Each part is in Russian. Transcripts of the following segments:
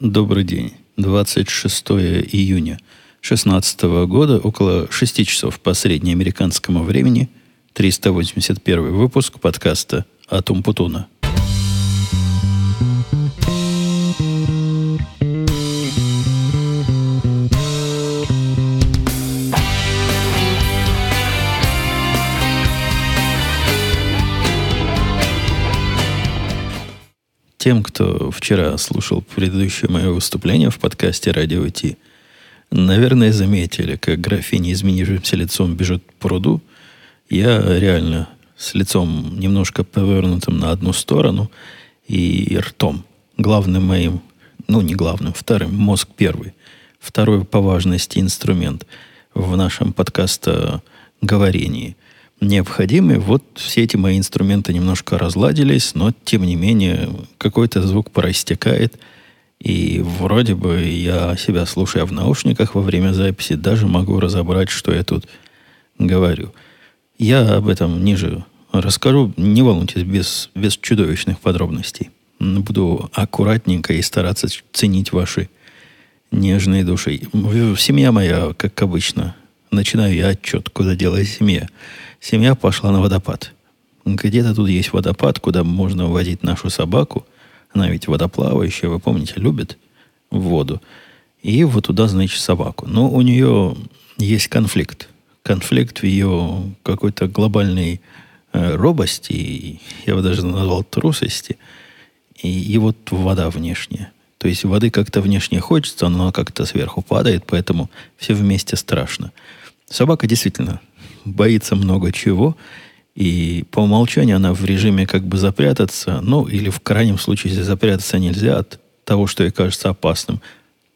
Добрый день. 26 июня 2016 года, около 6 часов по среднеамериканскому времени, 381 выпуск подкаста «Атум Путуна». Тем, кто вчера слушал предыдущее мое выступление в подкасте «Радио Ти», наверное, заметили, как графиня изменившимся лицом бежит к пруду. Я реально с лицом немножко повернутым на одну сторону и ртом. Главным моим, ну не главным, вторым, мозг первый. Второй по важности инструмент в нашем подкаста говорении – необходимы. Вот все эти мои инструменты немножко разладились, но тем не менее какой-то звук проистекает. И вроде бы я себя слушая в наушниках во время записи, даже могу разобрать, что я тут говорю. Я об этом ниже расскажу. Не волнуйтесь, без, без чудовищных подробностей. Буду аккуратненько и стараться ценить ваши нежные души. Семья моя, как обычно, начинаю я отчет, куда делась семья семья пошла на водопад. Где-то тут есть водопад, куда можно водить нашу собаку. Она ведь водоплавающая, вы помните, любит воду. И вот туда, значит, собаку. Но у нее есть конфликт. Конфликт в ее какой-то глобальной э, робости, я бы даже назвал трусости, и, и вот вода внешняя. То есть воды как-то внешне хочется, но она как-то сверху падает, поэтому все вместе страшно. Собака действительно боится много чего, и по умолчанию она в режиме как бы запрятаться, ну, или в крайнем случае, если запрятаться нельзя от того, что ей кажется опасным,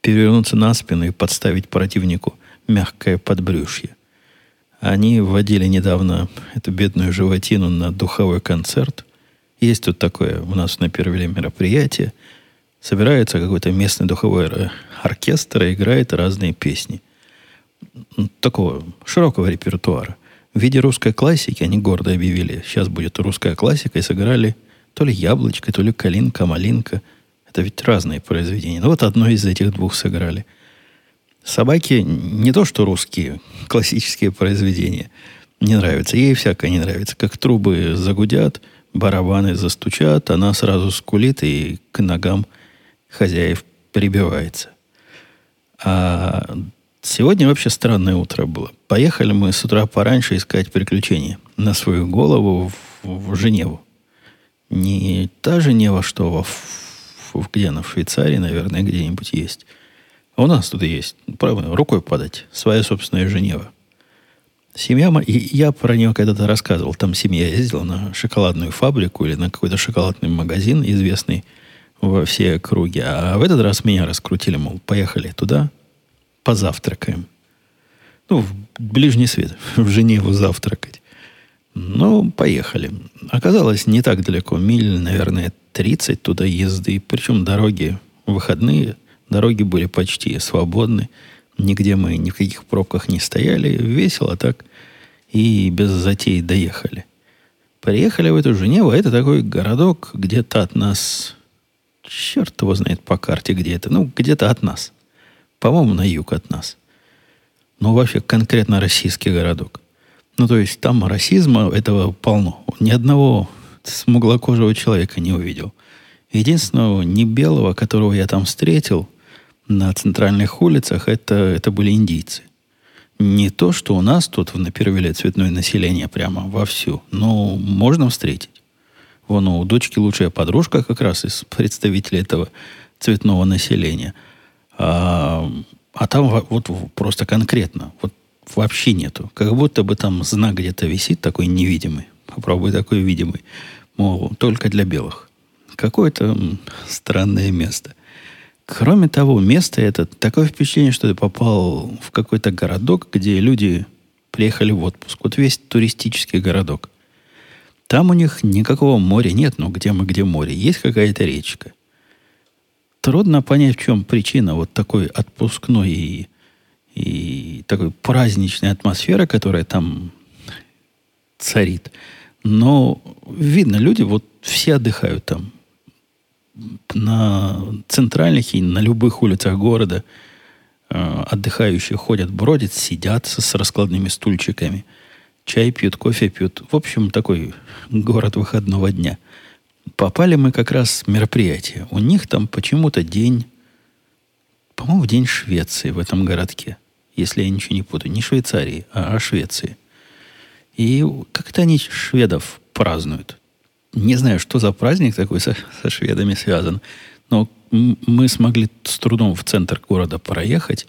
перевернуться на спину и подставить противнику мягкое подбрюшье. Они вводили недавно эту бедную животину на духовой концерт. Есть тут такое у нас на первое мероприятие. Собирается какой-то местный духовой оркестр и играет разные песни такого широкого репертуара. В виде русской классики они гордо объявили, сейчас будет русская классика, и сыграли то ли яблочко, то ли калинка, малинка. Это ведь разные произведения. Но вот одно из этих двух сыграли. Собаки не то, что русские, классические произведения не нравятся. Ей всякое не нравится. Как трубы загудят, барабаны застучат, она сразу скулит и к ногам хозяев прибивается. А Сегодня вообще странное утро было. Поехали мы с утра пораньше искать приключения на свою голову в, в Женеву. Не та Женева, что во, в, где она, в Швейцарии, наверное, где-нибудь есть. А у нас тут есть. Правда, рукой подать. Своя собственная Женева. Семья, и я про нее когда-то рассказывал. Там семья ездила на шоколадную фабрику или на какой-то шоколадный магазин, известный во все округе. А в этот раз меня раскрутили, мол, поехали туда, позавтракаем. Ну, в ближний свет, в Женеву завтракать. Ну, поехали. Оказалось, не так далеко. Миль, наверное, 30 туда езды. Причем дороги выходные. Дороги были почти свободны. Нигде мы ни в каких пробках не стояли. Весело так. И без затей доехали. Приехали в эту Женеву. Это такой городок где-то от нас... Черт его знает по карте, где это. Ну, где-то от нас. По-моему, на юг от нас. Но вообще конкретно российский городок. Ну, то есть там расизма этого полно. Ни одного смуглокожего человека не увидел. Единственного не белого, которого я там встретил на центральных улицах, это, это были индийцы. Не то, что у нас тут в Напервиле цветное население прямо вовсю, но можно встретить. Вон у дочки лучшая подружка как раз из представителей этого цветного населения – а, а там вот просто конкретно, вот вообще нету. Как будто бы там знак где-то висит такой невидимый. Попробуй такой видимый. Мол, только для белых. Какое-то странное место. Кроме того, место это такое впечатление, что ты попал в какой-то городок, где люди приехали в отпуск. Вот весь туристический городок. Там у них никакого моря нет, но где мы, где море. Есть какая-то речка трудно понять, в чем причина вот такой отпускной и, и такой праздничной атмосферы, которая там царит. Но видно, люди вот все отдыхают там. на центральных и на любых улицах города э, отдыхающие ходят, бродят, сидят с, раскладными стульчиками, чай пьют, кофе пьют. В общем, такой город выходного дня. Попали мы как раз в мероприятие. У них там почему-то день, по-моему, день Швеции в этом городке. Если я ничего не путаю. Не Швейцарии, а, а Швеции. И как-то они шведов празднуют. Не знаю, что за праздник такой со, со шведами связан, но мы смогли с трудом в центр города проехать.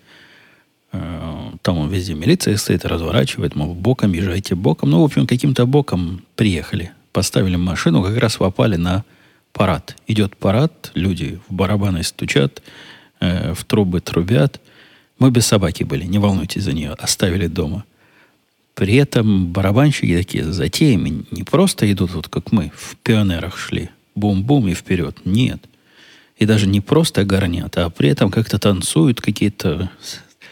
Э, там везде милиция стоит, разворачивает, мол, боком езжайте, боком. Ну, в общем, каким-то боком приехали. Поставили машину, как раз попали на парад. Идет парад, люди в барабаны стучат, э, в трубы трубят. Мы без собаки были, не волнуйтесь за нее, оставили дома. При этом барабанщики такие с затеями не просто идут, вот как мы в пионерах шли, бум-бум и вперед. Нет. И даже не просто горнят, а при этом как-то танцуют, какие-то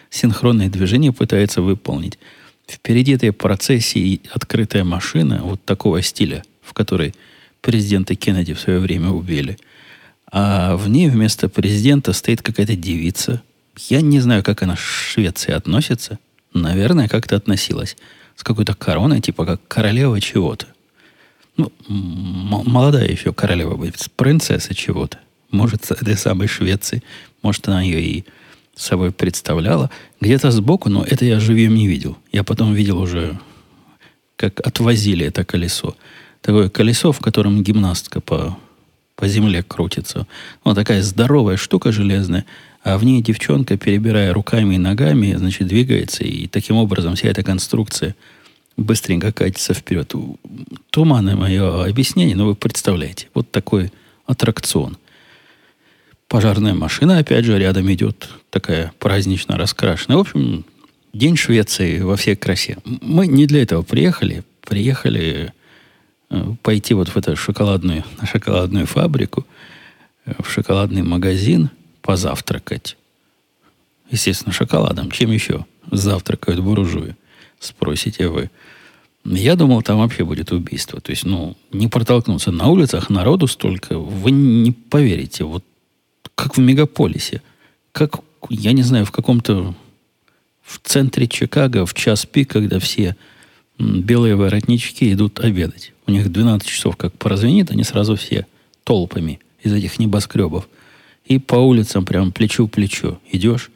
синхронные движения пытаются выполнить. Впереди этой процессии открытая машина вот такого стиля, в которой президента Кеннеди в свое время убили. А в ней вместо президента стоит какая-то девица. Я не знаю, как она в Швеции относится. Наверное, как-то относилась с какой-то короной, типа как королева чего-то. Ну, молодая еще королева будет, принцесса чего-то. Может, с этой самой Швеции. Может, она ее и собой представляла. Где-то сбоку, но это я живьем не видел. Я потом видел уже, как отвозили это колесо. Такое колесо, в котором гимнастка по, по земле крутится. Вот такая здоровая штука железная – а в ней девчонка, перебирая руками и ногами, значит, двигается, и таким образом вся эта конструкция быстренько катится вперед. Туманное мое объяснение, но вы представляете, вот такой аттракцион. Пожарная машина, опять же, рядом идет, такая празднично раскрашенная. В общем, День Швеции во всей красе. Мы не для этого приехали. Приехали пойти вот в эту шоколадную, на шоколадную фабрику, э, в шоколадный магазин, позавтракать. Естественно, шоколадом. Чем еще завтракают буржуи? Спросите вы. Я думал, там вообще будет убийство. То есть, ну, не протолкнуться. На улицах народу столько. Вы не поверите. Вот как в мегаполисе. Как, я не знаю, в каком-то... В центре Чикаго в час пик, когда все белые воротнички идут обедать. У них 12 часов как прозвенит, они сразу все толпами из этих небоскребов и по улицам прям плечу к плечу идешь,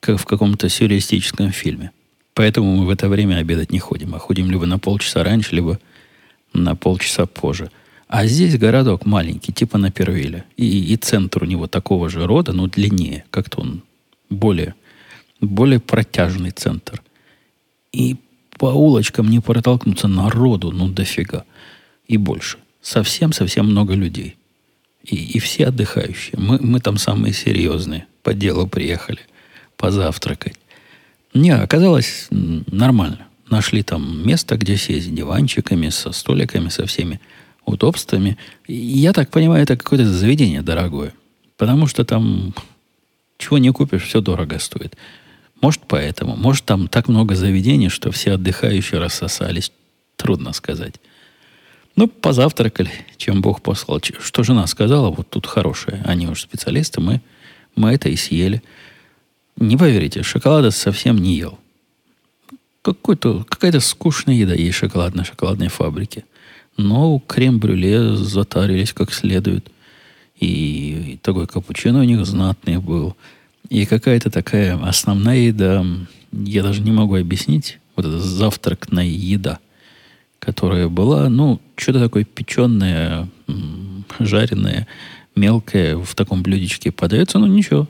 как в каком-то сюрреалистическом фильме. Поэтому мы в это время обедать не ходим, а ходим либо на полчаса раньше, либо на полчаса позже. А здесь городок маленький, типа на Первиле. И, и центр у него такого же рода, но длиннее. Как-то он более, более протяжный центр. И по улочкам не протолкнуться народу, ну дофига. И больше. Совсем-совсем много людей. И, и все отдыхающие. Мы, мы там самые серьезные. По делу приехали позавтракать. Не, оказалось нормально. Нашли там место, где сесть диванчиками, со столиками, со всеми удобствами. И я так понимаю, это какое-то заведение дорогое. Потому что там чего не купишь, все дорого стоит. Может, поэтому. Может, там так много заведений, что все отдыхающие рассосались. Трудно сказать. Ну, позавтракали, чем Бог послал. Что жена сказала, вот тут хорошее. Они уж специалисты, мы, мы это и съели. Не поверите, шоколада совсем не ел. Какой-то, какая-то скучная еда есть шоколад на шоколадной фабрике. Но крем-брюле затарились как следует. И, и такой капучино у них знатный был. И какая-то такая основная еда, я даже не могу объяснить, вот это завтракная еда – которая была, ну, что-то такое печеное, жареное, мелкое в таком блюдечке подается, ну, ничего,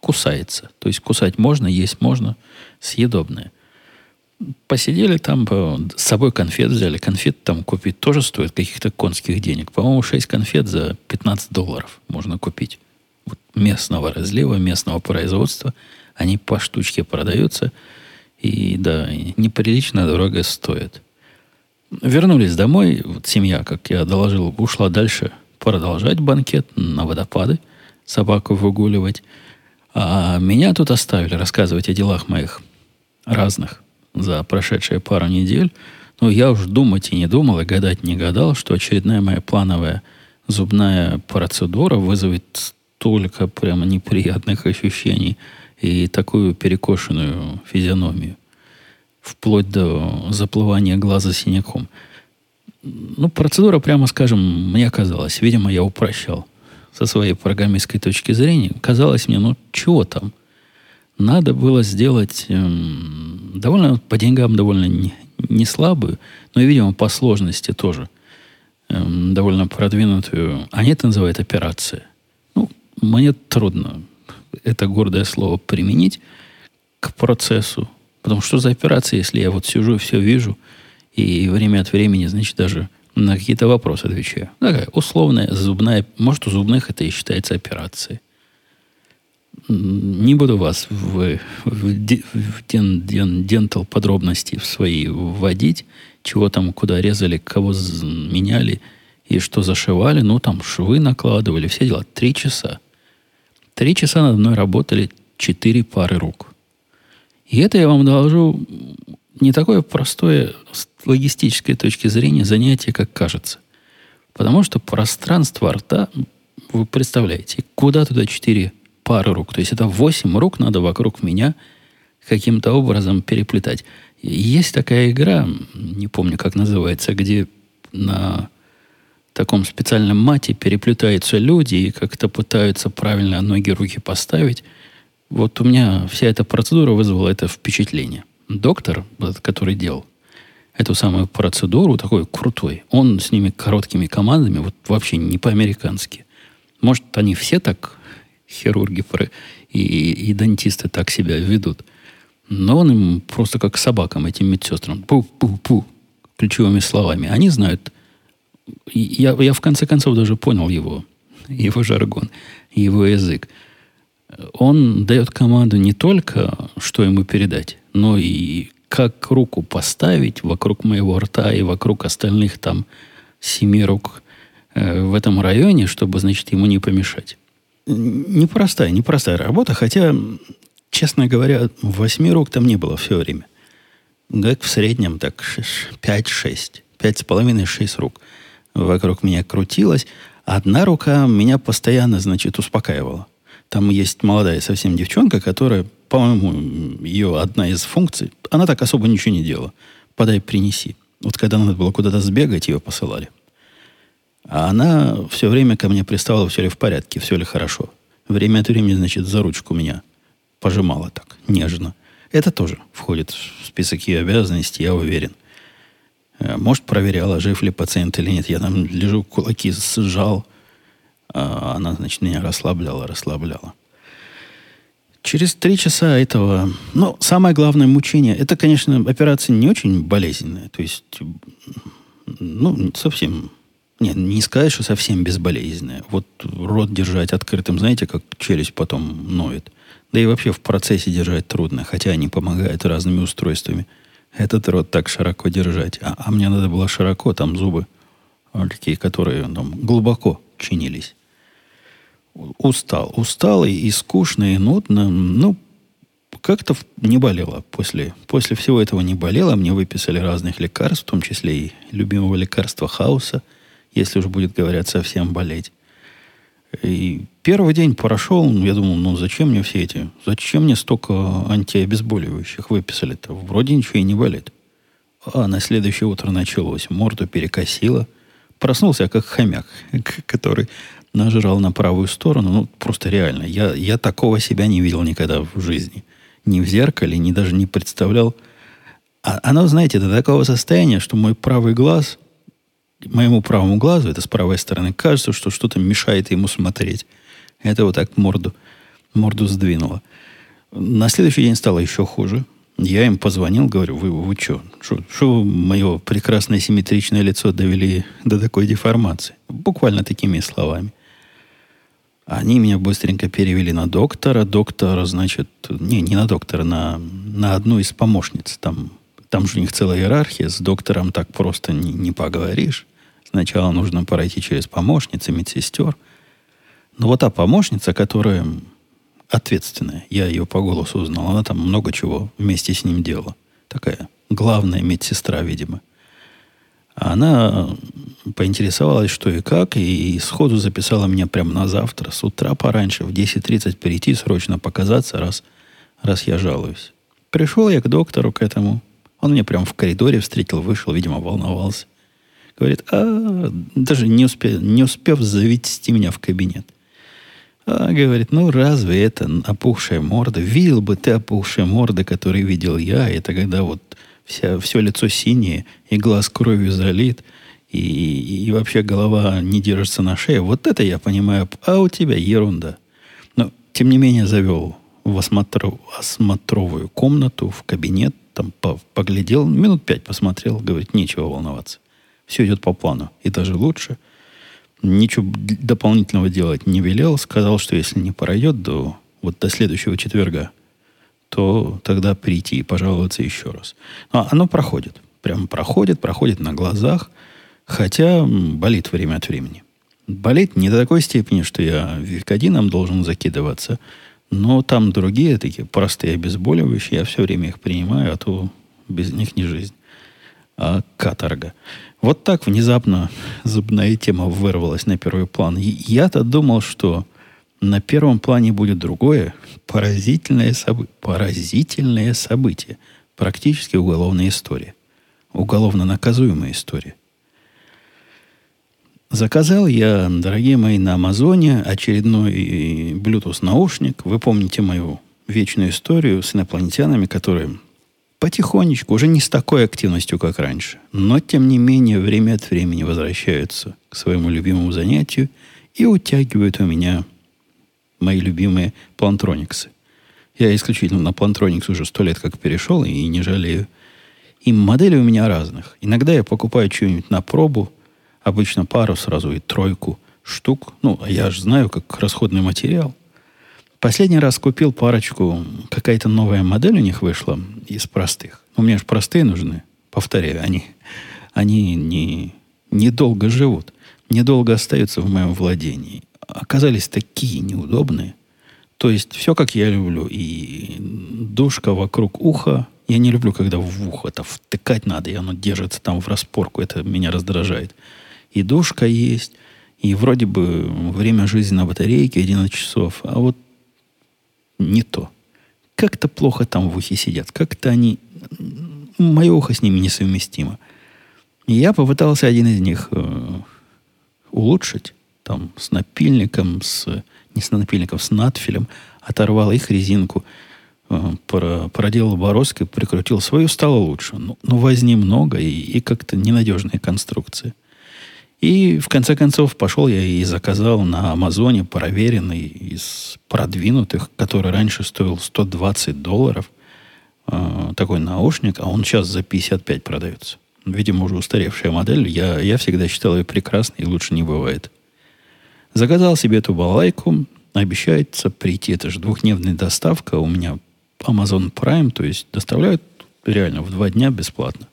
кусается. То есть кусать можно, есть можно, съедобное. Посидели там, с собой конфет взяли. Конфет там купить тоже стоит каких-то конских денег. По-моему, 6 конфет за 15 долларов можно купить. Местного разлива, местного производства. Они по штучке продаются. И да, неприлично дорого стоят. Вернулись домой, вот семья, как я доложил, ушла дальше продолжать банкет на водопады, собаку выгуливать. А меня тут оставили рассказывать о делах моих разных за прошедшие пару недель. Но я уж думать и не думал, и гадать не гадал, что очередная моя плановая зубная процедура вызовет столько прямо неприятных ощущений и такую перекошенную физиономию, вплоть до заплывания глаза синяком. Ну, процедура, прямо скажем, мне казалось, видимо, я упрощал со своей программистской точки зрения. Казалось мне, ну, чего там? Надо было сделать эм, довольно, по деньгам довольно не, не слабую, но, видимо, по сложности тоже эм, довольно продвинутую. Они это называют операция. Мне трудно это гордое слово применить к процессу. Потому что за операция, если я вот сижу и все вижу, и время от времени, значит, даже на какие-то вопросы отвечаю. Такая условная зубная, может, у зубных это и считается операцией не буду вас в, в, в ден, ден, дентал подробности в свои вводить, чего там, куда резали, кого меняли и что зашивали. Ну, там швы накладывали, все дела. Три часа. Три часа над мной работали четыре пары рук. И это я вам доложу не такое простое с логистической точки зрения занятие, как кажется. Потому что пространство рта, вы представляете, куда туда четыре пары рук. То есть это восемь рук надо вокруг меня каким-то образом переплетать. Есть такая игра, не помню, как называется, где на таком специальном мате переплетаются люди и как-то пытаются правильно ноги, руки поставить. Вот у меня вся эта процедура вызвала это впечатление. Доктор, который делал эту самую процедуру, такой крутой, он с ними короткими командами, вот вообще не по-американски. Может, они все так хирурги и, и дантисты так себя ведут. Но он им просто как собакам, этим медсестрам, пу-пу-пу, ключевыми словами. Они знают. Я, я в конце концов даже понял его, его жаргон, его язык. Он дает команду не только, что ему передать, но и как руку поставить вокруг моего рта и вокруг остальных там семи рук э, в этом районе, чтобы, значит, ему не помешать непростая, непростая работа, хотя, честно говоря, восьми рук там не было все время. Как в среднем, так 5-6. 5,5-6 рук вокруг меня крутилась. Одна рука меня постоянно, значит, успокаивала. Там есть молодая совсем девчонка, которая, по-моему, ее одна из функций, она так особо ничего не делала. Подай, принеси. Вот когда надо было куда-то сбегать, ее посылали. А она все время ко мне приставала, все ли в порядке, все ли хорошо. Время от времени, значит, за ручку меня пожимала так, нежно. Это тоже входит в список ее обязанностей, я уверен. Э, может, проверяла, жив ли пациент или нет. Я там лежу, кулаки сжал. А она, значит, меня расслабляла, расслабляла. Через три часа этого... Ну, самое главное мучение... Это, конечно, операция не очень болезненная. То есть, ну, совсем нет, не сказать, что совсем безболезненная. Вот рот держать открытым, знаете, как челюсть потом ноет. Да и вообще в процессе держать трудно, хотя они помогают разными устройствами. Этот рот так широко держать. А, а мне надо было широко, там зубы такие, которые там глубоко чинились. Устал. Устал и, и скучно, и нудно. Ну, как-то не болело после, после всего этого не болело. Мне выписали разных лекарств, в том числе и любимого лекарства Хауса – если уж будет, говорят, совсем болеть. И первый день прошел, я думал, ну зачем мне все эти, зачем мне столько антиобезболивающих выписали-то? Вроде ничего и не болит. А на следующее утро началось. Морду перекосило. Проснулся как хомяк, который нажрал на правую сторону. Ну, просто реально. Я, я такого себя не видел никогда в жизни. Ни в зеркале, ни даже не представлял. А оно, знаете, до такого состояния, что мой правый глаз моему правому глазу, это с правой стороны, кажется, что что-то мешает ему смотреть. Это вот так морду, морду сдвинуло. На следующий день стало еще хуже. Я им позвонил, говорю, вы, вы что? Что мое прекрасное симметричное лицо довели до такой деформации? Буквально такими словами. Они меня быстренько перевели на доктора. Доктор, значит, не, не на доктора, на, на одну из помощниц. Там, там же у них целая иерархия. С доктором так просто не, не поговоришь. Сначала нужно пройти через помощницы, медсестер. Но вот та помощница, которая ответственная, я ее по голосу узнал, она там много чего вместе с ним делала. Такая главная медсестра, видимо. Она поинтересовалась, что и как, и сходу записала меня прямо на завтра, с утра пораньше, в 10.30 перейти, срочно показаться, раз, раз я жалуюсь. Пришел я к доктору, к этому. Он меня прямо в коридоре встретил, вышел, видимо, волновался. Говорит, а, даже не, успе, не успев завести меня в кабинет. А, говорит, ну разве это опухшая морда? Видел бы ты опухшие морды, которые видел я. Это когда вот вся, все лицо синее, и глаз кровью залит, и, и вообще голова не держится на шее. Вот это я понимаю. А у тебя ерунда. Но, тем не менее, завел в осмотр, осмотровую комнату, в кабинет, там по, поглядел, минут пять посмотрел, говорит, нечего волноваться. Все идет по плану. И даже лучше – ничего дополнительного делать не велел. Сказал, что если не пройдет до, вот до следующего четверга, то тогда прийти и пожаловаться еще раз. Но оно проходит. Прям проходит, проходит на глазах, хотя болит время от времени. Болит не до такой степени, что я викодином должен закидываться, но там другие такие простые обезболивающие, я все время их принимаю, а то без них не жизнь, а каторга. Вот так внезапно зубная тема вырвалась на первый план. Я-то думал, что на первом плане будет другое поразительное, собы... поразительное событие. Практически уголовная история. Уголовно наказуемая история. Заказал я, дорогие мои, на Амазоне очередной Bluetooth наушник. Вы помните мою вечную историю с инопланетянами, которые потихонечку, уже не с такой активностью, как раньше, но, тем не менее, время от времени возвращаются к своему любимому занятию и утягивают у меня мои любимые плантрониксы. Я исключительно на плантроникс уже сто лет как перешел и не жалею. И модели у меня разных. Иногда я покупаю что-нибудь на пробу, обычно пару сразу и тройку штук. Ну, я же знаю, как расходный материал. Последний раз купил парочку, какая-то новая модель у них вышла из простых. У меня же простые нужны. Повторяю, они, они не, недолго живут, недолго остаются в моем владении. Оказались такие неудобные. То есть все, как я люблю. И душка вокруг уха. Я не люблю, когда в ухо это втыкать надо, и оно держится там в распорку. Это меня раздражает. И душка есть, и вроде бы время жизни на батарейке 11 часов. А вот не то. Как-то плохо там в ухе сидят. Как-то они... Мое ухо с ними несовместимо. И я попытался один из них э, улучшить. Там с напильником, с... Не с напильником, с надфилем. Оторвал их резинку. Э, проделал бороздкой, прикрутил свою, стало лучше. Но, но возни много и как-то ненадежные конструкции. И в конце концов пошел я и заказал на Амазоне проверенный из продвинутых, который раньше стоил 120 долларов, э, такой наушник, а он сейчас за 55 продается. Видимо, уже устаревшая модель. Я, я всегда считал ее прекрасной, и лучше не бывает. Заказал себе эту балайку. Обещается прийти. Это же двухдневная доставка. У меня Amazon Prime, то есть доставляют реально в два дня бесплатно.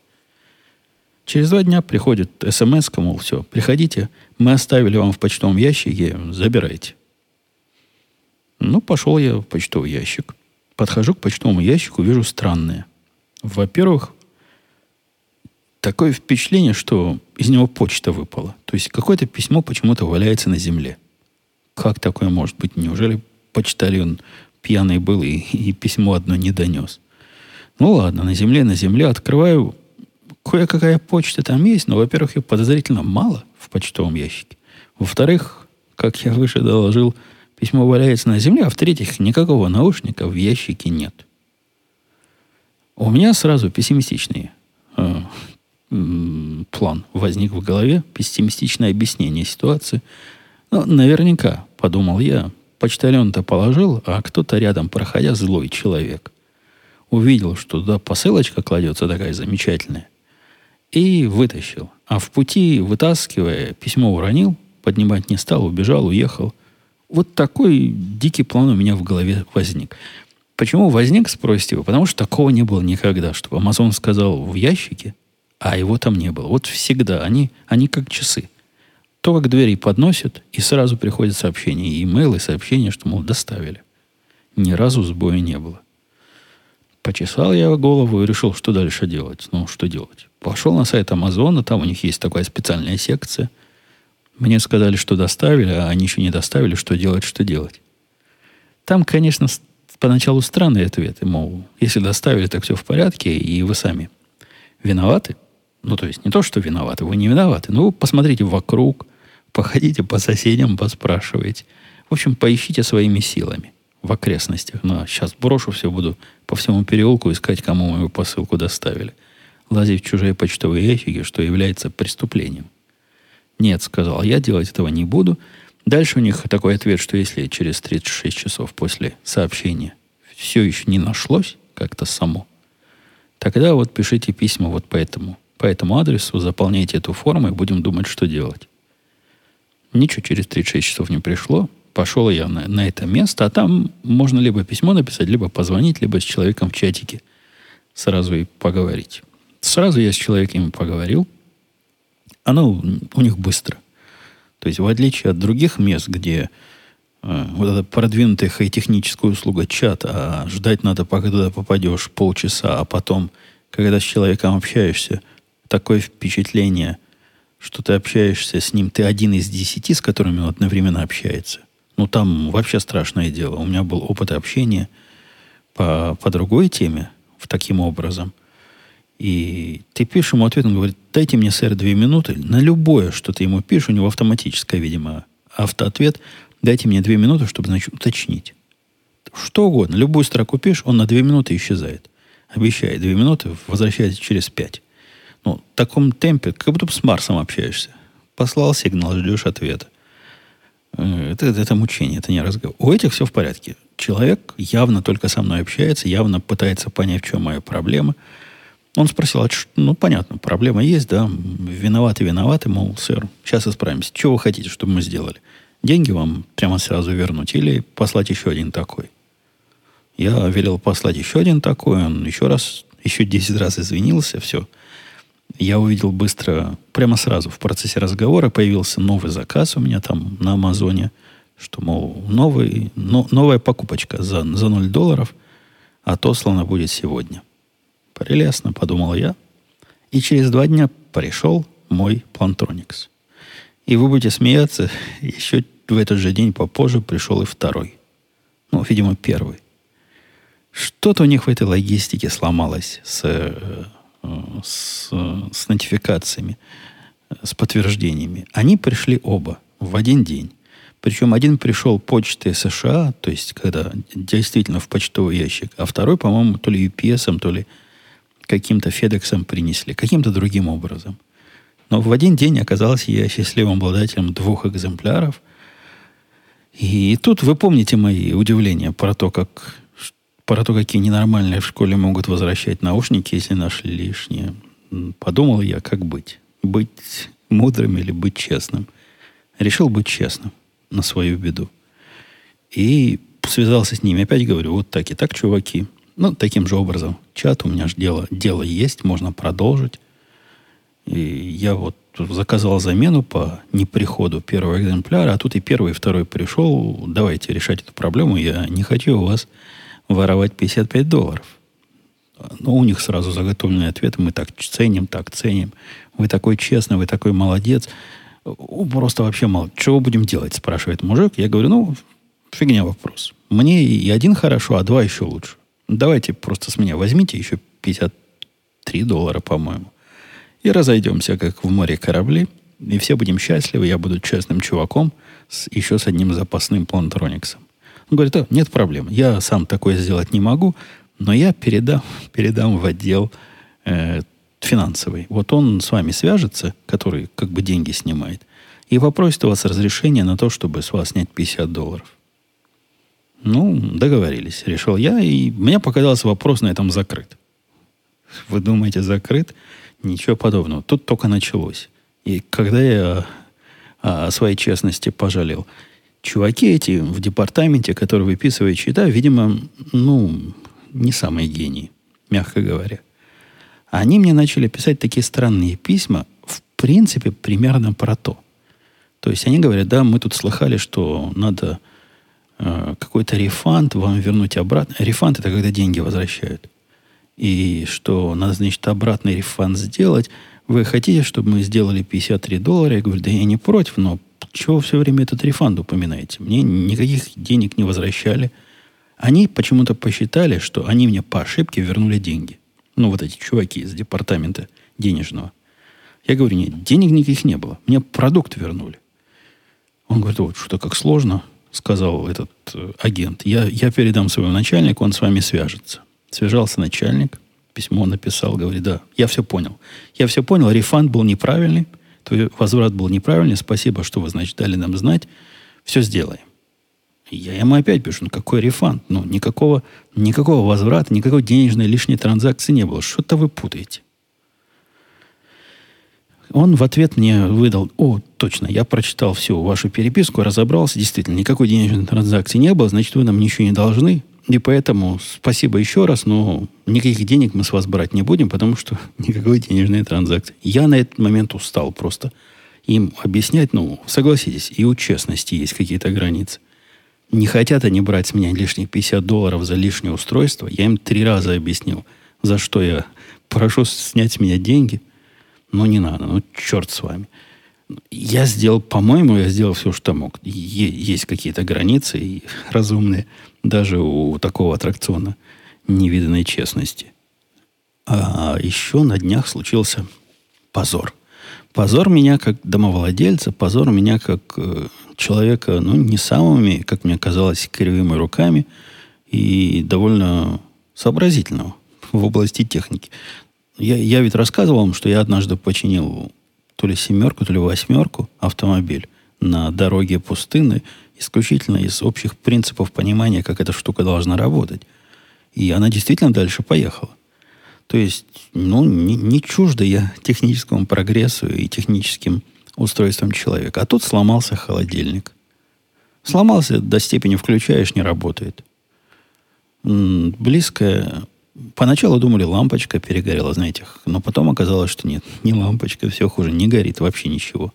Через два дня приходит смс, мол, все, приходите, мы оставили вам в почтовом ящике, забирайте. Ну, пошел я в почтовый ящик. Подхожу к почтовому ящику, вижу странное. Во-первых, такое впечатление, что из него почта выпала. То есть какое-то письмо почему-то валяется на земле. Как такое может быть? Неужели почтальон пьяный был и, и письмо одно не донес? Ну ладно, на земле, на земле. Открываю кое-какая почта там есть, но, во-первых, ее подозрительно мало в почтовом ящике. Во-вторых, как я выше доложил, письмо валяется на земле, а в-третьих, никакого наушника в ящике нет. У меня сразу пессимистичный э, план возник в голове, пессимистичное объяснение ситуации. Ну, наверняка, подумал я, почтальон-то положил, а кто-то рядом, проходя, злой человек. Увидел, что туда посылочка кладется такая замечательная и вытащил. А в пути, вытаскивая, письмо уронил, поднимать не стал, убежал, уехал. Вот такой дикий план у меня в голове возник. Почему возник, спросите вы? Потому что такого не было никогда, чтобы Амазон сказал в ящике, а его там не было. Вот всегда. Они, они как часы. То, как двери подносят, и сразу приходит сообщение, и имейл, и сообщение, что, мол, доставили. Ни разу сбоя не было. Почесал я голову и решил, что дальше делать. Ну, что делать? Пошел на сайт Амазона, там у них есть такая специальная секция. Мне сказали, что доставили, а они еще не доставили, что делать, что делать. Там, конечно, поначалу странные ответы, мол, если доставили, так все в порядке, и вы сами виноваты. Ну, то есть не то, что виноваты, вы не виноваты. Ну, посмотрите вокруг, походите по соседям, поспрашивайте. В общем, поищите своими силами в окрестностях. Ну, а сейчас брошу все, буду по всему переулку искать, кому мою посылку доставили. Лазить в чужие почтовые ящики, что является преступлением. Нет, сказал, я делать этого не буду. Дальше у них такой ответ, что если через 36 часов после сообщения все еще не нашлось как-то само, тогда вот пишите письма вот по этому, по этому адресу, заполняйте эту форму и будем думать, что делать. Ничего через 36 часов не пришло пошел я на, на это место, а там можно либо письмо написать, либо позвонить, либо с человеком в чатике сразу и поговорить. Сразу я с человеком поговорил. Оно у них быстро. То есть, в отличие от других мест, где э, вот эта продвинутая хай-техническая услуга чат, а ждать надо, пока туда попадешь полчаса, а потом, когда с человеком общаешься, такое впечатление, что ты общаешься с ним, ты один из десяти, с которыми он одновременно общается. Ну, там вообще страшное дело. У меня был опыт общения по, по другой теме, в таким образом. И ты пишешь ему ответ, он говорит, дайте мне, сэр, две минуты. На любое, что ты ему пишешь, у него автоматическое, видимо, автоответ. Дайте мне две минуты, чтобы, значит, уточнить. Что угодно. Любую строку пишешь, он на две минуты исчезает. Обещает две минуты, возвращается через пять. Ну, в таком темпе, как будто с Марсом общаешься. Послал сигнал, ждешь ответа. Э, это, это мучение, это не разговор. У этих все в порядке. Человек явно только со мной общается, явно пытается понять, в чем моя проблема. Он спросил, а что, ну, понятно, проблема есть, да, виноваты, виноваты, мол, сэр, сейчас исправимся. Чего вы хотите, чтобы мы сделали? Деньги вам прямо сразу вернуть или послать еще один такой? Я велел послать еще один такой, он еще раз, еще 10 раз извинился, все я увидел быстро, прямо сразу в процессе разговора появился новый заказ у меня там на Амазоне, что, мол, новый, но, новая покупочка за, за 0 долларов отослана будет сегодня. Прелестно, подумал я. И через два дня пришел мой Plantronics. И вы будете смеяться, еще в этот же день попозже пришел и второй. Ну, видимо, первый. Что-то у них в этой логистике сломалось с э, с, с нотификациями, с подтверждениями. Они пришли оба в один день. Причем один пришел почтой США, то есть когда действительно в почтовый ящик, а второй, по-моему, то ли UPS, то ли каким-то Федексом принесли, каким-то другим образом. Но в один день оказался я счастливым обладателем двух экземпляров. И тут вы помните мои удивления про то, как про то, какие ненормальные в школе могут возвращать наушники, если нашли лишние. Подумал я, как быть. Быть мудрым или быть честным. Решил быть честным на свою беду. И связался с ними. Опять говорю, вот так и так, чуваки. Ну, таким же образом. Чат у меня же дело, дело есть, можно продолжить. И я вот заказал замену по неприходу первого экземпляра, а тут и первый, и второй пришел. Давайте решать эту проблему. Я не хочу у вас воровать 55 долларов. Но у них сразу заготовленный ответ. Мы так ценим, так ценим. Вы такой честный, вы такой молодец. Просто вообще мало. Чего будем делать, спрашивает мужик. Я говорю, ну, фигня вопрос. Мне и один хорошо, а два еще лучше. Давайте просто с меня возьмите еще 53 доллара, по-моему. И разойдемся, как в море корабли. И все будем счастливы. Я буду честным чуваком с, еще с одним запасным плантрониксом. Он говорит, а, нет проблем, я сам такое сделать не могу, но я передам, передам в отдел э, финансовый. Вот он с вами свяжется, который как бы деньги снимает, и попросит у вас разрешения на то, чтобы с вас снять 50 долларов. Ну, договорились, решил я, и мне показался вопрос на этом закрыт. Вы думаете, закрыт? Ничего подобного. Тут только началось. И когда я о своей честности пожалел, чуваки эти в департаменте, которые выписывают счета, видимо, ну, не самые гении, мягко говоря. Они мне начали писать такие странные письма, в принципе, примерно про то. То есть они говорят, да, мы тут слыхали, что надо э, какой-то рефанд вам вернуть обратно. Рефанд это когда деньги возвращают. и что надо, значит, обратный рефанд сделать. Вы хотите, чтобы мы сделали 53 доллара? Я говорю, да я не против, но чего все время этот рефанд упоминаете? Мне никаких денег не возвращали. Они почему-то посчитали, что они мне по ошибке вернули деньги. Ну, вот эти чуваки из департамента денежного. Я говорю, нет, денег никаких не было. Мне продукт вернули. Он говорит, вот что-то как сложно, сказал этот э, агент. Я, я передам своему начальнику, он с вами свяжется. Свяжался начальник, письмо написал, говорит, да, я все понял. Я все понял, рефанд был неправильный, твой возврат был неправильный, спасибо, что вы, значит, дали нам знать, все сделаем. Я ему опять пишу, ну какой рефанд? Ну, никакого, никакого возврата, никакой денежной лишней транзакции не было. Что-то вы путаете. Он в ответ мне выдал, о, точно, я прочитал всю вашу переписку, разобрался, действительно, никакой денежной транзакции не было, значит, вы нам ничего не должны, и поэтому спасибо еще раз, но никаких денег мы с вас брать не будем, потому что никакой денежной транзакции. Я на этот момент устал просто им объяснять, ну, согласитесь, и у честности есть какие-то границы. Не хотят они брать с меня лишних 50 долларов за лишнее устройство. Я им три раза объяснил, за что я прошу снять с меня деньги. Ну, не надо, ну, черт с вами. Я сделал, по-моему, я сделал все, что мог. есть какие-то границы и разумные даже у такого аттракциона невиданной честности. А еще на днях случился позор. Позор меня как домовладельца, позор меня как э, человека, ну, не самыми, как мне казалось, кривыми руками и довольно сообразительного в области техники. Я, я ведь рассказывал вам, что я однажды починил то ли семерку, то ли восьмерку автомобиль на дороге пустынной, исключительно из общих принципов понимания, как эта штука должна работать. И она действительно дальше поехала. То есть, ну, не, не чуждо я техническому прогрессу и техническим устройством человека. А тут сломался холодильник. Сломался до степени включаешь, не работает. Близкая Поначалу думали, лампочка перегорела, знаете, но потом оказалось, что нет, не лампочка, все хуже, не горит вообще ничего.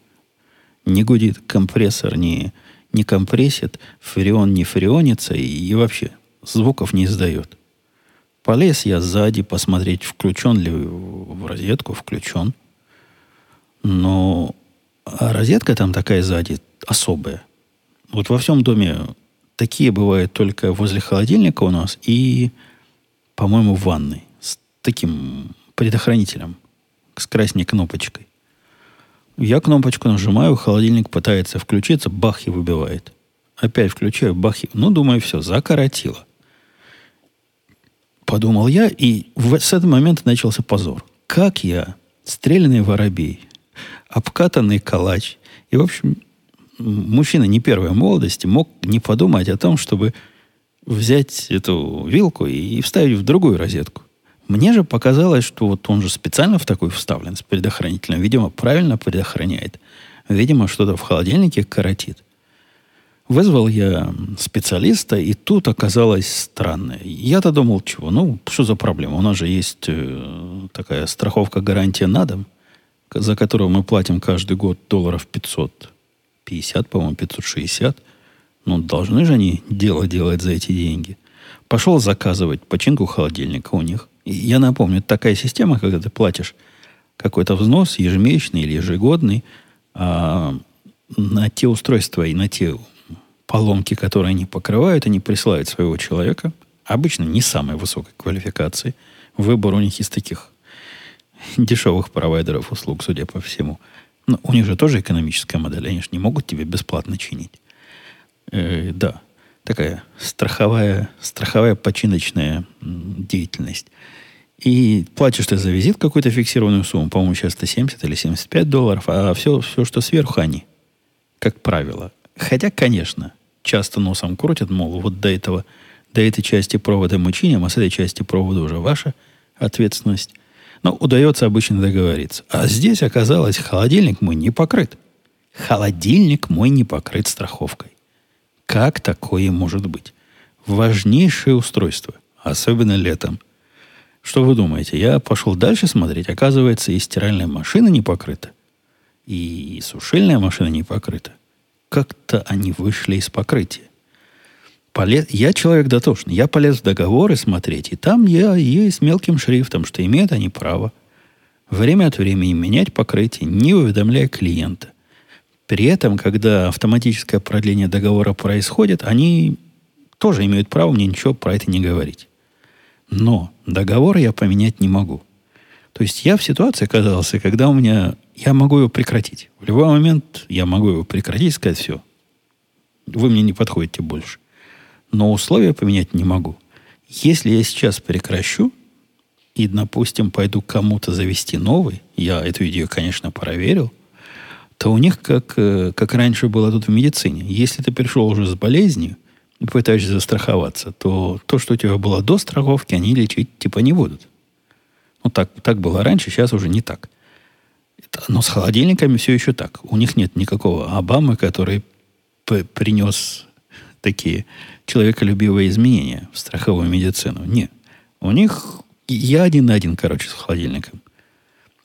Не гудит компрессор, не, не компрессит, фреон не фреонится и, и вообще звуков не издает. Полез я сзади посмотреть, включен ли в розетку, включен. Но розетка там такая сзади особая. Вот во всем доме такие бывают только возле холодильника у нас и по-моему, в ванной. С таким предохранителем. С красней кнопочкой. Я кнопочку нажимаю, холодильник пытается включиться, бах и выбивает. Опять включаю, бах и... Ну, думаю, все, закоротило. Подумал я, и в, с этого момента начался позор. Как я, стрелянный воробей, обкатанный калач, и, в общем, мужчина не первой молодости мог не подумать о том, чтобы взять эту вилку и вставить в другую розетку. Мне же показалось, что вот он же специально в такой вставлен с предохранителем. Видимо, правильно предохраняет. Видимо, что-то в холодильнике коротит. Вызвал я специалиста, и тут оказалось странное. Я-то думал, чего? Ну, что за проблема? У нас же есть э, такая страховка гарантия на дом, за которую мы платим каждый год долларов 550, по-моему, 560. Ну, должны же они дело делать за эти деньги. Пошел заказывать починку холодильника у них. Я напомню, такая система, когда ты платишь какой-то взнос ежемесячный или ежегодный а на те устройства и на те поломки, которые они покрывают, они присылают своего человека, обычно не самой высокой квалификации. Выбор у них из таких дешевых провайдеров услуг, судя по всему. Но у них же тоже экономическая модель, они же не могут тебе бесплатно чинить. Э, да, такая страховая, страховая починочная деятельность. И платишь ты за визит какую-то фиксированную сумму, по-моему, сейчас это 70 или 75 долларов, а все, все, что сверху, они, как правило. Хотя, конечно, часто носом крутят, мол, вот до этого, до этой части провода мы чиним, а с этой части провода уже ваша ответственность. Но удается обычно договориться. А здесь оказалось, холодильник мой не покрыт. Холодильник мой не покрыт страховкой. Как такое может быть? Важнейшее устройство, особенно летом. Что вы думаете? Я пошел дальше смотреть. Оказывается, и стиральная машина не покрыта, и сушильная машина не покрыта. Как-то они вышли из покрытия. полез, я человек дотошный, я полез в договоры смотреть, и там я есть мелким шрифтом, что имеют они право время от времени менять покрытие, не уведомляя клиента. При этом, когда автоматическое продление договора происходит, они тоже имеют право мне ничего про это не говорить. Но договор я поменять не могу. То есть я в ситуации оказался, когда у меня... Я могу его прекратить. В любой момент я могу его прекратить и сказать, все, вы мне не подходите больше. Но условия поменять не могу. Если я сейчас прекращу, и, допустим, пойду кому-то завести новый, я эту идею, конечно, проверил, то у них, как, э, как раньше было тут в медицине, если ты пришел уже с болезнью и пытаешься застраховаться, то то, что у тебя было до страховки, они лечить типа не будут. Ну, так, так было раньше, сейчас уже не так. Но с холодильниками все еще так. У них нет никакого Обамы, который принес такие человеколюбивые изменения в страховую медицину. Нет. У них я один на один, короче, с холодильником.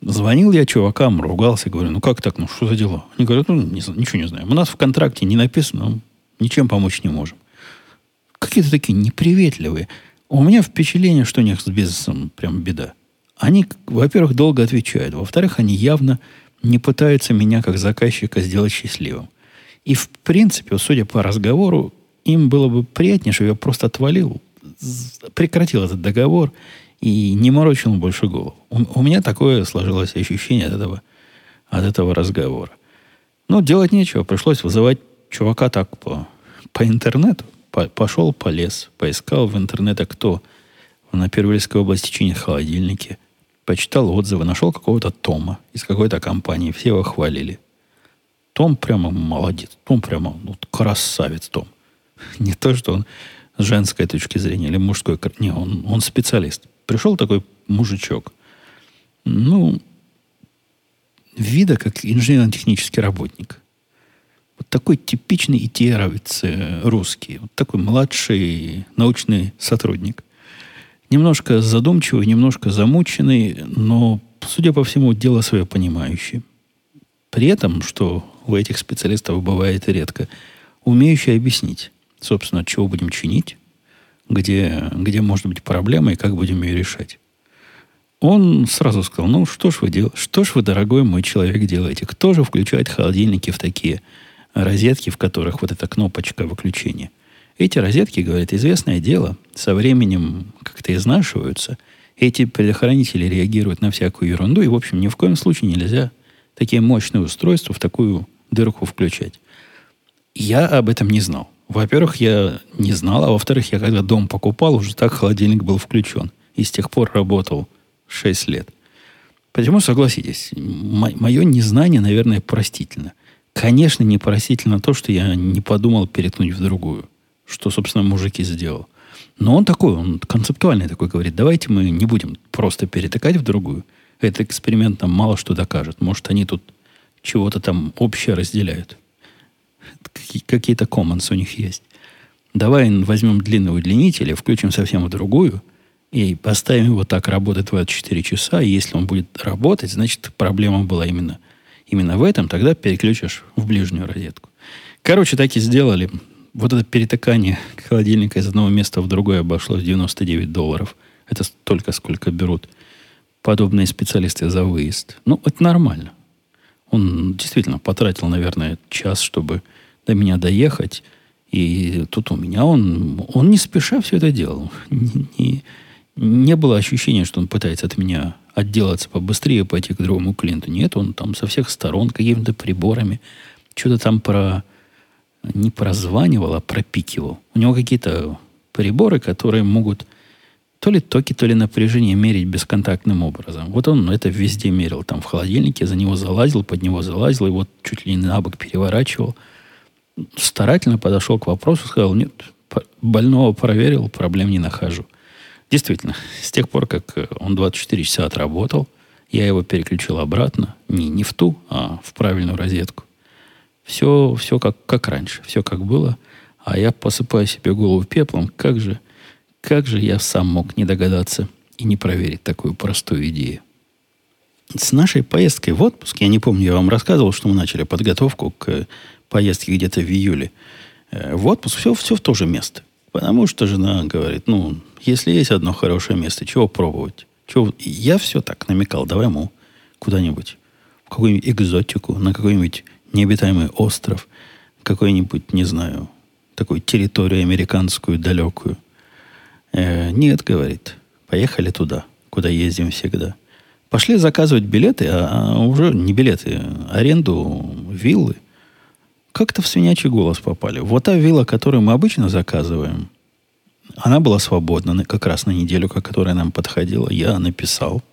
Звонил я чувакам, ругался, говорю, ну как так, ну что за дела? Они говорят, ну не, ничего не знаем. У нас в контракте не написано, ничем помочь не можем. Какие-то такие неприветливые. У меня впечатление, что у них с бизнесом прям беда. Они, во-первых, долго отвечают. Во-вторых, они явно не пытаются меня как заказчика сделать счастливым. И, в принципе, судя по разговору, им было бы приятнее, чтобы я просто отвалил, прекратил этот договор и не морочил больше голову. У, у меня такое сложилось ощущение от этого, от этого разговора. Ну, делать нечего. Пришлось вызывать чувака так по, по интернету. По, пошел, полез, поискал в интернете, кто на Первильской области чинит холодильники. Почитал отзывы, нашел какого-то Тома из какой-то компании. Все его хвалили. Том прямо молодец. Том прямо ну, красавец Том. Не то, что он с женской точки зрения или мужской. Не, он, он специалист. Пришел такой мужичок, ну, вида как инженерно-технический работник. Вот такой типичный итеровец э, русский. Вот такой младший научный сотрудник. Немножко задумчивый, немножко замученный, но, судя по всему, дело свое понимающий. При этом, что у этих специалистов бывает редко, умеющий объяснить, собственно, чего будем чинить, где, где может быть проблема и как будем ее решать. Он сразу сказал, ну что ж вы делаете, что ж вы, дорогой мой человек, делаете? Кто же включает холодильники в такие розетки, в которых вот эта кнопочка выключения? Эти розетки, говорит, известное дело, со временем как-то изнашиваются. Эти предохранители реагируют на всякую ерунду, и, в общем, ни в коем случае нельзя такие мощные устройства в такую дырку включать. Я об этом не знал. Во-первых, я не знал, а во-вторых, я когда дом покупал, уже так холодильник был включен. И с тех пор работал 6 лет. Почему, согласитесь, мое незнание, наверное, простительно. Конечно, не простительно то, что я не подумал перетнуть в другую. Что, собственно, мужик и сделал. Но он такой, он концептуальный такой говорит, давайте мы не будем просто перетыкать в другую. Этот эксперимент нам мало что докажет. Может, они тут чего-то там общее разделяют какие-то commons у них есть. Давай возьмем длинный удлинитель, включим совсем в другую, и поставим его так работать 24 часа, и если он будет работать, значит, проблема была именно, именно в этом, тогда переключишь в ближнюю розетку. Короче, так и сделали. Вот это перетыкание холодильника из одного места в другое обошлось 99 долларов. Это столько, сколько берут подобные специалисты за выезд. Ну, это нормально. Он действительно потратил, наверное, час, чтобы до меня доехать. И тут у меня он, он не спеша все это делал. Не, не, было ощущения, что он пытается от меня отделаться побыстрее, пойти к другому клиенту. Нет, он там со всех сторон какими-то приборами что-то там про... Не прозванивал, а пропикивал. У него какие-то приборы, которые могут то ли токи, то ли напряжение мерить бесконтактным образом. Вот он это везде мерил. Там в холодильнике за него залазил, под него залазил, и вот чуть ли не на бок переворачивал – старательно подошел к вопросу, сказал, нет, больного проверил, проблем не нахожу. Действительно, с тех пор, как э, он 24 часа отработал, я его переключил обратно, не, не в ту, а в правильную розетку. Все, все как, как раньше, все как было. А я посыпаю себе голову пеплом, как же, как же я сам мог не догадаться и не проверить такую простую идею. С нашей поездкой в отпуск, я не помню, я вам рассказывал, что мы начали подготовку к поездки где-то в июле э, в отпуск, все, все в то же место. Потому что жена говорит, ну, если есть одно хорошее место, чего пробовать? Чего? Я все так намекал, давай ему куда-нибудь, в какую-нибудь экзотику, на какой-нибудь необитаемый остров, какой-нибудь, не знаю, такую территорию американскую далекую. Э, нет, говорит, поехали туда, куда ездим всегда. Пошли заказывать билеты, а, а уже не билеты, а аренду виллы. Как-то в свинячий голос попали. Вот та вилла, которую мы обычно заказываем, она была свободна как раз на неделю, которая нам подходила. Я написал.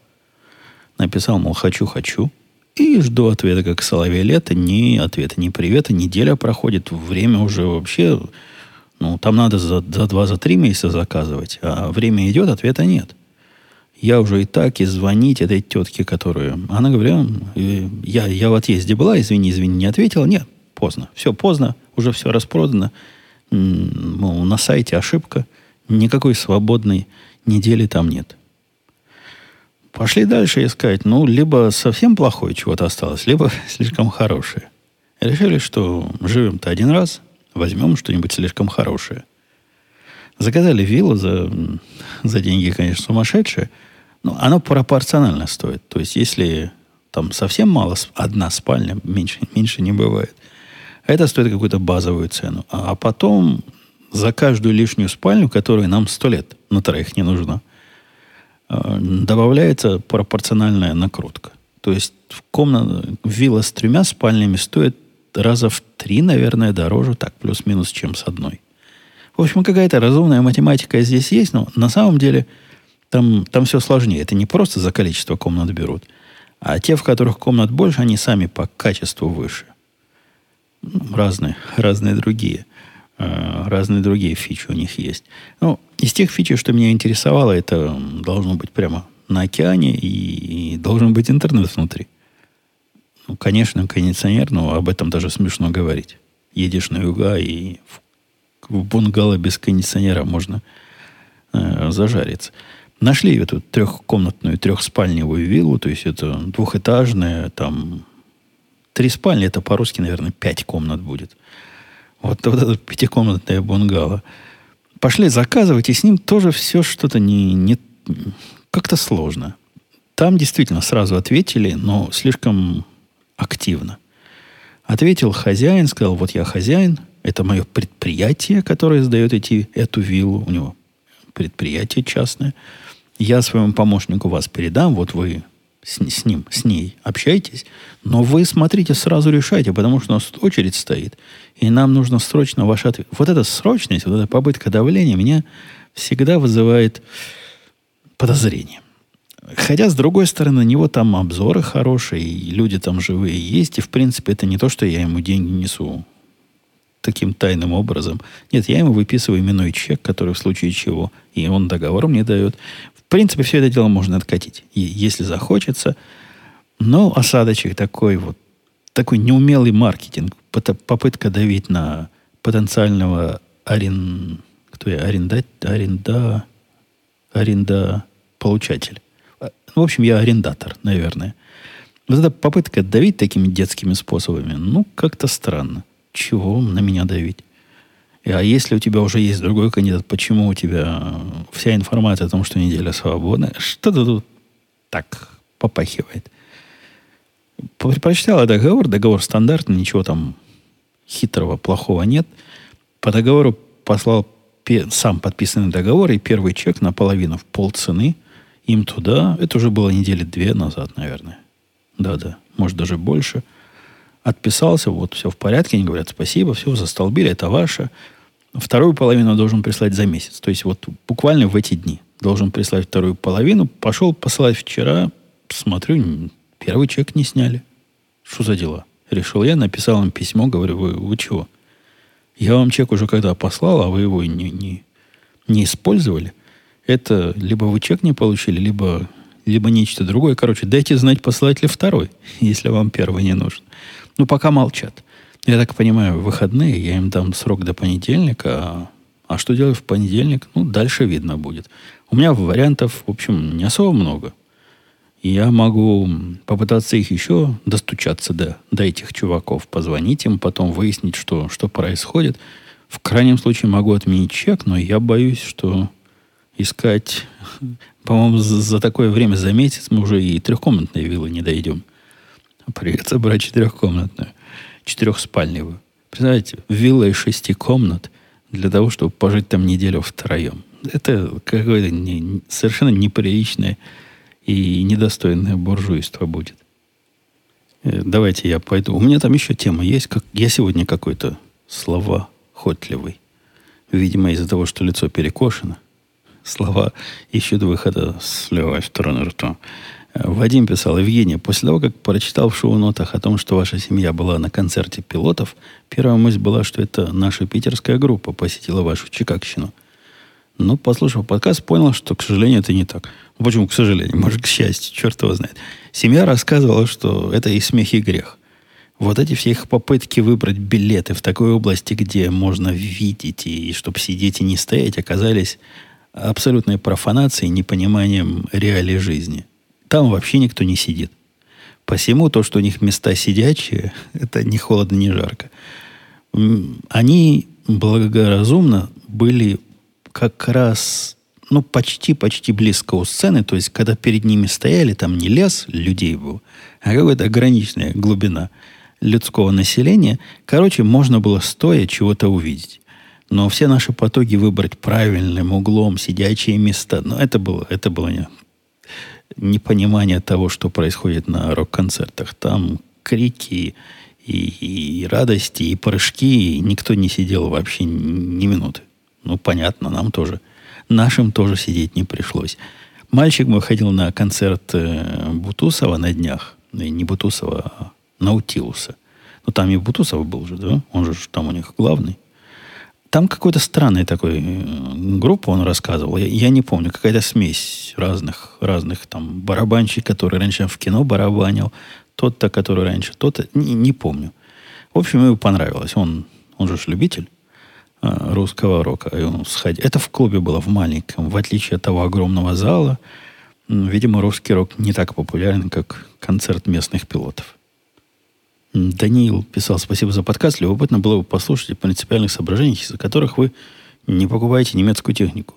Написал, мол, хочу, хочу. И жду ответа, как соловей лето. Ни ответа, ни привета. Неделя проходит. Время уже вообще... Ну, там надо за, за два, за три месяца заказывать. А время идет, ответа нет. Я уже и так, и звонить этой тетке, которую... Она говорила, я, я в отъезде была, извини, извини, не ответила. Нет, поздно. Все поздно, уже все распродано. Мол, на сайте ошибка. Никакой свободной недели там нет. Пошли дальше искать. Ну, либо совсем плохое чего-то осталось, либо слишком хорошее. Решили, что живем-то один раз, возьмем что-нибудь слишком хорошее. Заказали виллу за, за деньги, конечно, сумасшедшие, но оно пропорционально стоит. То есть, если там совсем мало, одна спальня, меньше, меньше не бывает, это стоит какую-то базовую цену. А потом за каждую лишнюю спальню, которая нам сто лет на троих не нужна, добавляется пропорциональная накрутка. То есть комната, вилла с тремя спальнями стоит раза в три, наверное, дороже, так, плюс-минус, чем с одной. В общем, какая-то разумная математика здесь есть, но на самом деле там, там все сложнее. Это не просто за количество комнат берут, а те, в которых комнат больше, они сами по качеству выше. Разные, разные другие. Э, разные другие фичи у них есть. Ну, из тех фичей, что меня интересовало, это должно быть прямо на океане и, и должен быть интернет внутри. Ну, конечно, кондиционер, но об этом даже смешно говорить. Едешь на юга, и в, в бунгало без кондиционера можно э, зажариться. Нашли эту трехкомнатную, трехспальневую виллу, то есть это двухэтажная, там три спальни, это по-русски, наверное, пять комнат будет. Вот, вот это пятикомнатное бунгало. Пошли заказывать, и с ним тоже все что-то не, не как-то сложно. Там действительно сразу ответили, но слишком активно. Ответил хозяин, сказал, вот я хозяин, это мое предприятие, которое сдает эти, эту виллу. У него предприятие частное. Я своему помощнику вас передам, вот вы с, с ним, с ней общайтесь, но вы смотрите, сразу решайте, потому что у нас очередь стоит, и нам нужно срочно ваш ответ. Вот эта срочность, вот эта попытка давления меня всегда вызывает подозрение. Хотя, с другой стороны, на него там обзоры хорошие, и люди там живые есть, и, в принципе, это не то, что я ему деньги несу таким тайным образом. Нет, я ему выписываю именной чек, который в случае чего, и он договор мне дает принципе, все это дело можно откатить, если захочется. Но осадочек такой вот, такой неумелый маркетинг, попытка давить на потенциального арен... Кто я? Аренда... Аренда... Аренда... Получатель. А, в общем, я арендатор, наверное. Вот эта попытка давить такими детскими способами, ну, как-то странно. Чего на меня давить? А если у тебя уже есть другой кандидат, почему у тебя вся информация о том, что неделя свободна? Что-то тут так попахивает. Прочитал договор, договор стандартный, ничего там хитрого, плохого нет. По договору послал сам подписанный договор и первый чек наполовину в полцены им туда. Это уже было недели две назад, наверное. Да-да, может даже больше. Отписался, вот все в порядке. Они говорят, спасибо, все, застолбили, это ваше. Вторую половину должен прислать за месяц. То есть вот буквально в эти дни должен прислать вторую половину. Пошел посылать вчера, смотрю, первый чек не сняли. Что за дела? Решил я, написал им письмо, говорю, вы, вы чего? Я вам чек уже когда послал, а вы его не, не, не использовали. Это либо вы чек не получили, либо, либо нечто другое. Короче, дайте знать, посылать ли второй, если вам первый не нужен. Ну, пока молчат. Я так понимаю, выходные, я им дам срок до понедельника, а, а что делать в понедельник? Ну, дальше видно будет. У меня вариантов, в общем, не особо много. Я могу попытаться их еще достучаться до, до этих чуваков, позвонить им, потом выяснить, что, что происходит. В крайнем случае могу отменить чек, но я боюсь, что искать... По-моему, за, за такое время, за месяц мы уже и трехкомнатной виллы не дойдем. Придется брать четырехкомнатную. Четырехспальневую. Представляете, вилла из шести комнат для того, чтобы пожить там неделю втроем. Это какое-то не, совершенно неприличное и недостойное буржуйство будет. Э, давайте я пойду. У меня там еще тема есть. Как, я сегодня какой-то слова хотливый. Видимо, из-за того, что лицо перекошено. Слова ищут выхода с левой стороны рта. Вадим писал, Евгения, после того, как прочитал в шоу-нотах о том, что ваша семья была на концерте пилотов, первая мысль была, что это наша питерская группа посетила вашу Чикагщину. Но, послушав подкаст, понял, что, к сожалению, это не так. Почему, к сожалению? Может, к счастью, черт его знает. Семья рассказывала, что это и смех, и грех. Вот эти все их попытки выбрать билеты в такой области, где можно видеть, и чтобы сидеть и не стоять, оказались абсолютной профанацией, непониманием реалий жизни. Там вообще никто не сидит. Посему то, что у них места сидячие, это не холодно, не жарко. Они благоразумно были как раз ну, почти-почти близко у сцены, то есть, когда перед ними стояли, там не лес людей был, а какая-то ограниченная глубина людского населения. Короче, можно было стоя чего-то увидеть. Но все наши потоки выбрать правильным углом, сидячие места, ну, это было, это было не, непонимание того, что происходит на рок-концертах. Там крики и, и радости, и прыжки, и никто не сидел вообще ни минуты. Ну, понятно, нам тоже. Нашим тоже сидеть не пришлось. Мальчик мой ходил на концерт э, Бутусова на днях. Не Бутусова, а Наутилуса. Ну, там и Бутусов был же, да? Он же там у них главный. Там какой-то странный такой э, группа он рассказывал. Я, я не помню, какая-то смесь разных, разных там барабанщик, который раньше в кино барабанил, тот-то, который раньше, тот-то, не, не помню. В общем, ему понравилось. Он, он же любитель. А, русского рока. И он сходил. Это в клубе было, в маленьком. В отличие от того огромного зала, видимо, русский рок не так популярен, как концерт местных пилотов. Даниил писал, спасибо за подкаст. Любопытно было бы послушать о принципиальных соображениях, из-за которых вы не покупаете немецкую технику.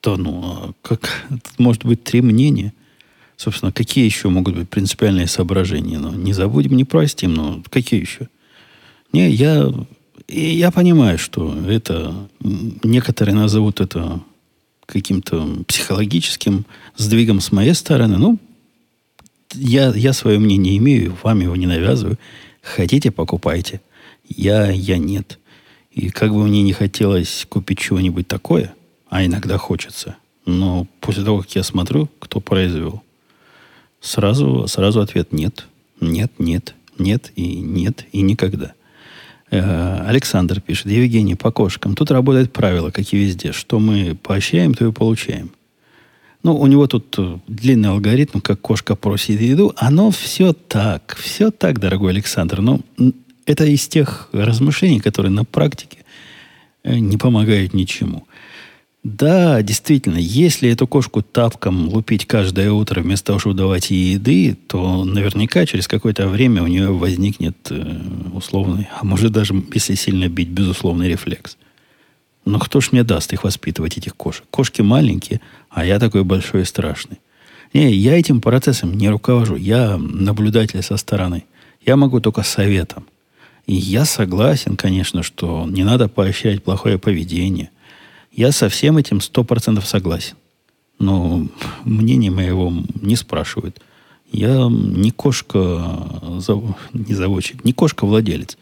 То, ну, а как, может быть три мнения. Собственно, какие еще могут быть принципиальные соображения? Ну, не забудем, не простим, но какие еще? Не, я я понимаю, что это некоторые назовут это каким-то психологическим сдвигом с моей стороны. Ну, я, я свое мнение имею, вам его не навязываю. Хотите, покупайте. Я, я нет. И как бы мне не хотелось купить чего-нибудь такое, а иногда хочется, но после того, как я смотрю, кто произвел, сразу, сразу ответ нет, нет, нет, нет и нет и никогда – Э, Александр пишет, Евгений, по кошкам. Тут работает правило, как и везде. Что мы поощряем, то и получаем. Ну, у него тут э, длинный алгоритм, как кошка просит еду. Оно все так, все так, дорогой Александр. Но это из тех размышлений, которые на практике э, не помогают ничему. Да, действительно, если эту кошку тапком лупить каждое утро вместо того, чтобы давать ей еды, то наверняка через какое-то время у нее возникнет э, условный, а может даже, если сильно бить, безусловный рефлекс. Но кто ж мне даст их воспитывать, этих кошек? Кошки маленькие, а я такой большой и страшный. Не, я этим процессом не руковожу. Я наблюдатель со стороны. Я могу только советом. И я согласен, конечно, что не надо поощрять плохое поведение – я со всем этим сто процентов согласен. Но мнение моего не спрашивают. Я не кошка, не заводчик, не кошка-владелец.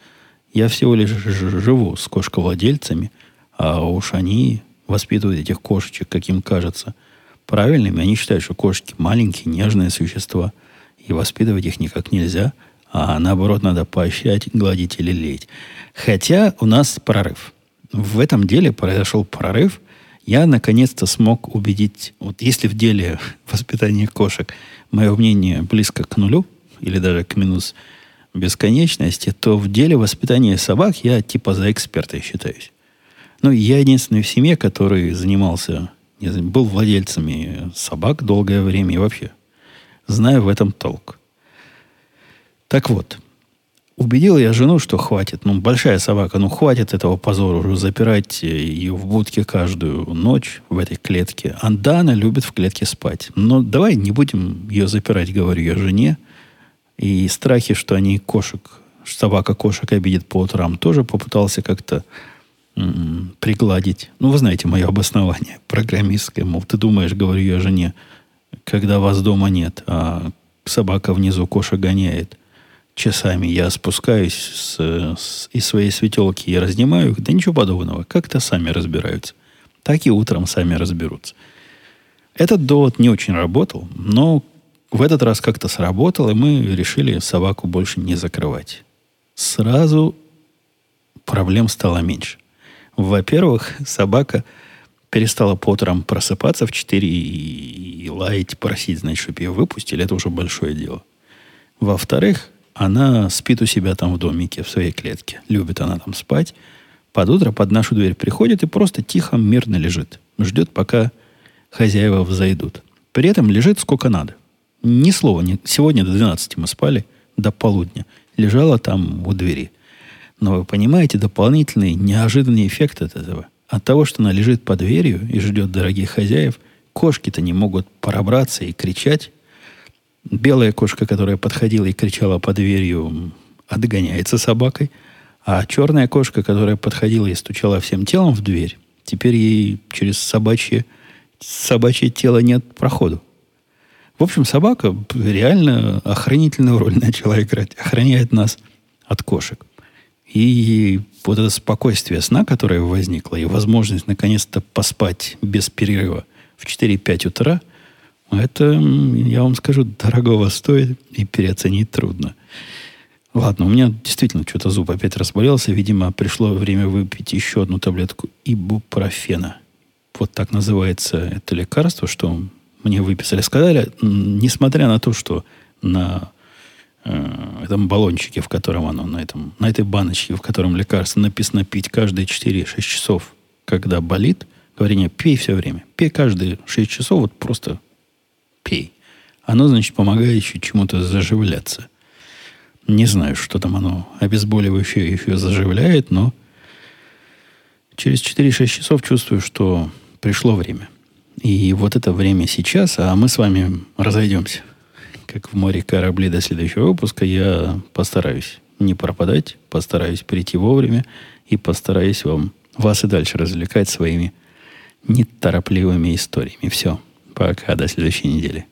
Я всего лишь живу с кошковладельцами, а уж они воспитывают этих кошечек, как им кажется, правильными. Они считают, что кошки маленькие, нежные существа, и воспитывать их никак нельзя, а наоборот надо поощрять, гладить или леять. Хотя у нас прорыв в этом деле произошел прорыв. Я наконец-то смог убедить, вот если в деле воспитания кошек мое мнение близко к нулю, или даже к минус бесконечности, то в деле воспитания собак я типа за эксперта считаюсь. Ну, я единственный в семье, который занимался, был владельцами собак долгое время и вообще знаю в этом толк. Так вот, убедил я жену, что хватит. Ну, большая собака, ну, хватит этого позора уже запирать ее в будке каждую ночь в этой клетке. А да, она любит в клетке спать. Но давай не будем ее запирать, говорю я жене. И страхи, что они кошек, собака кошек обидит по утрам, тоже попытался как-то м-м, пригладить. Ну, вы знаете мое обоснование программистское. Мол, ты думаешь, говорю я жене, когда вас дома нет, а собака внизу кошек гоняет – часами я спускаюсь с, с, из своей светелки и разнимаю их. Да ничего подобного. Как-то сами разбираются. Так и утром сами разберутся. Этот довод не очень работал, но в этот раз как-то сработал, и мы решили собаку больше не закрывать. Сразу проблем стало меньше. Во-первых, собака перестала по утрам просыпаться в 4 и, и лаять, просить, значит, чтобы ее выпустили. Это уже большое дело. Во-вторых, она спит у себя там в домике, в своей клетке. Любит она там спать. Под утро под нашу дверь приходит и просто тихо, мирно лежит. Ждет, пока хозяева взойдут. При этом лежит сколько надо. Ни слова. Не... Сегодня до 12 мы спали, до полудня. Лежала там у двери. Но вы понимаете, дополнительный неожиданный эффект от этого. От того, что она лежит под дверью и ждет дорогих хозяев, кошки-то не могут пробраться и кричать, Белая кошка, которая подходила и кричала под дверью, отгоняется собакой. А черная кошка, которая подходила и стучала всем телом в дверь, теперь ей через собачье, собачье тело нет проходу. В общем, собака реально охранительную роль начала играть. Охраняет нас от кошек. И вот это спокойствие сна, которое возникло, и возможность наконец-то поспать без перерыва в 4-5 утра – это, я вам скажу, дорогого стоит и переоценить трудно. Ладно, у меня действительно что-то зуб опять разболелся. Видимо, пришло время выпить еще одну таблетку ибупрофена. Вот так называется это лекарство, что мне выписали. Сказали, несмотря на то, что на э, этом баллончике, в котором оно, на, этом, на этой баночке, в котором лекарство написано пить каждые 4-6 часов, когда болит, говорение, пей все время. Пей каждые 6 часов, вот просто пей. Оно, значит, помогает еще чему-то заживляться. Не знаю, что там оно обезболивающее еще заживляет, но через 4-6 часов чувствую, что пришло время. И вот это время сейчас, а мы с вами разойдемся. Как в море корабли до следующего выпуска, я постараюсь не пропадать, постараюсь прийти вовремя и постараюсь вам, вас и дальше развлекать своими неторопливыми историями. Все. Пока, до следующей недели.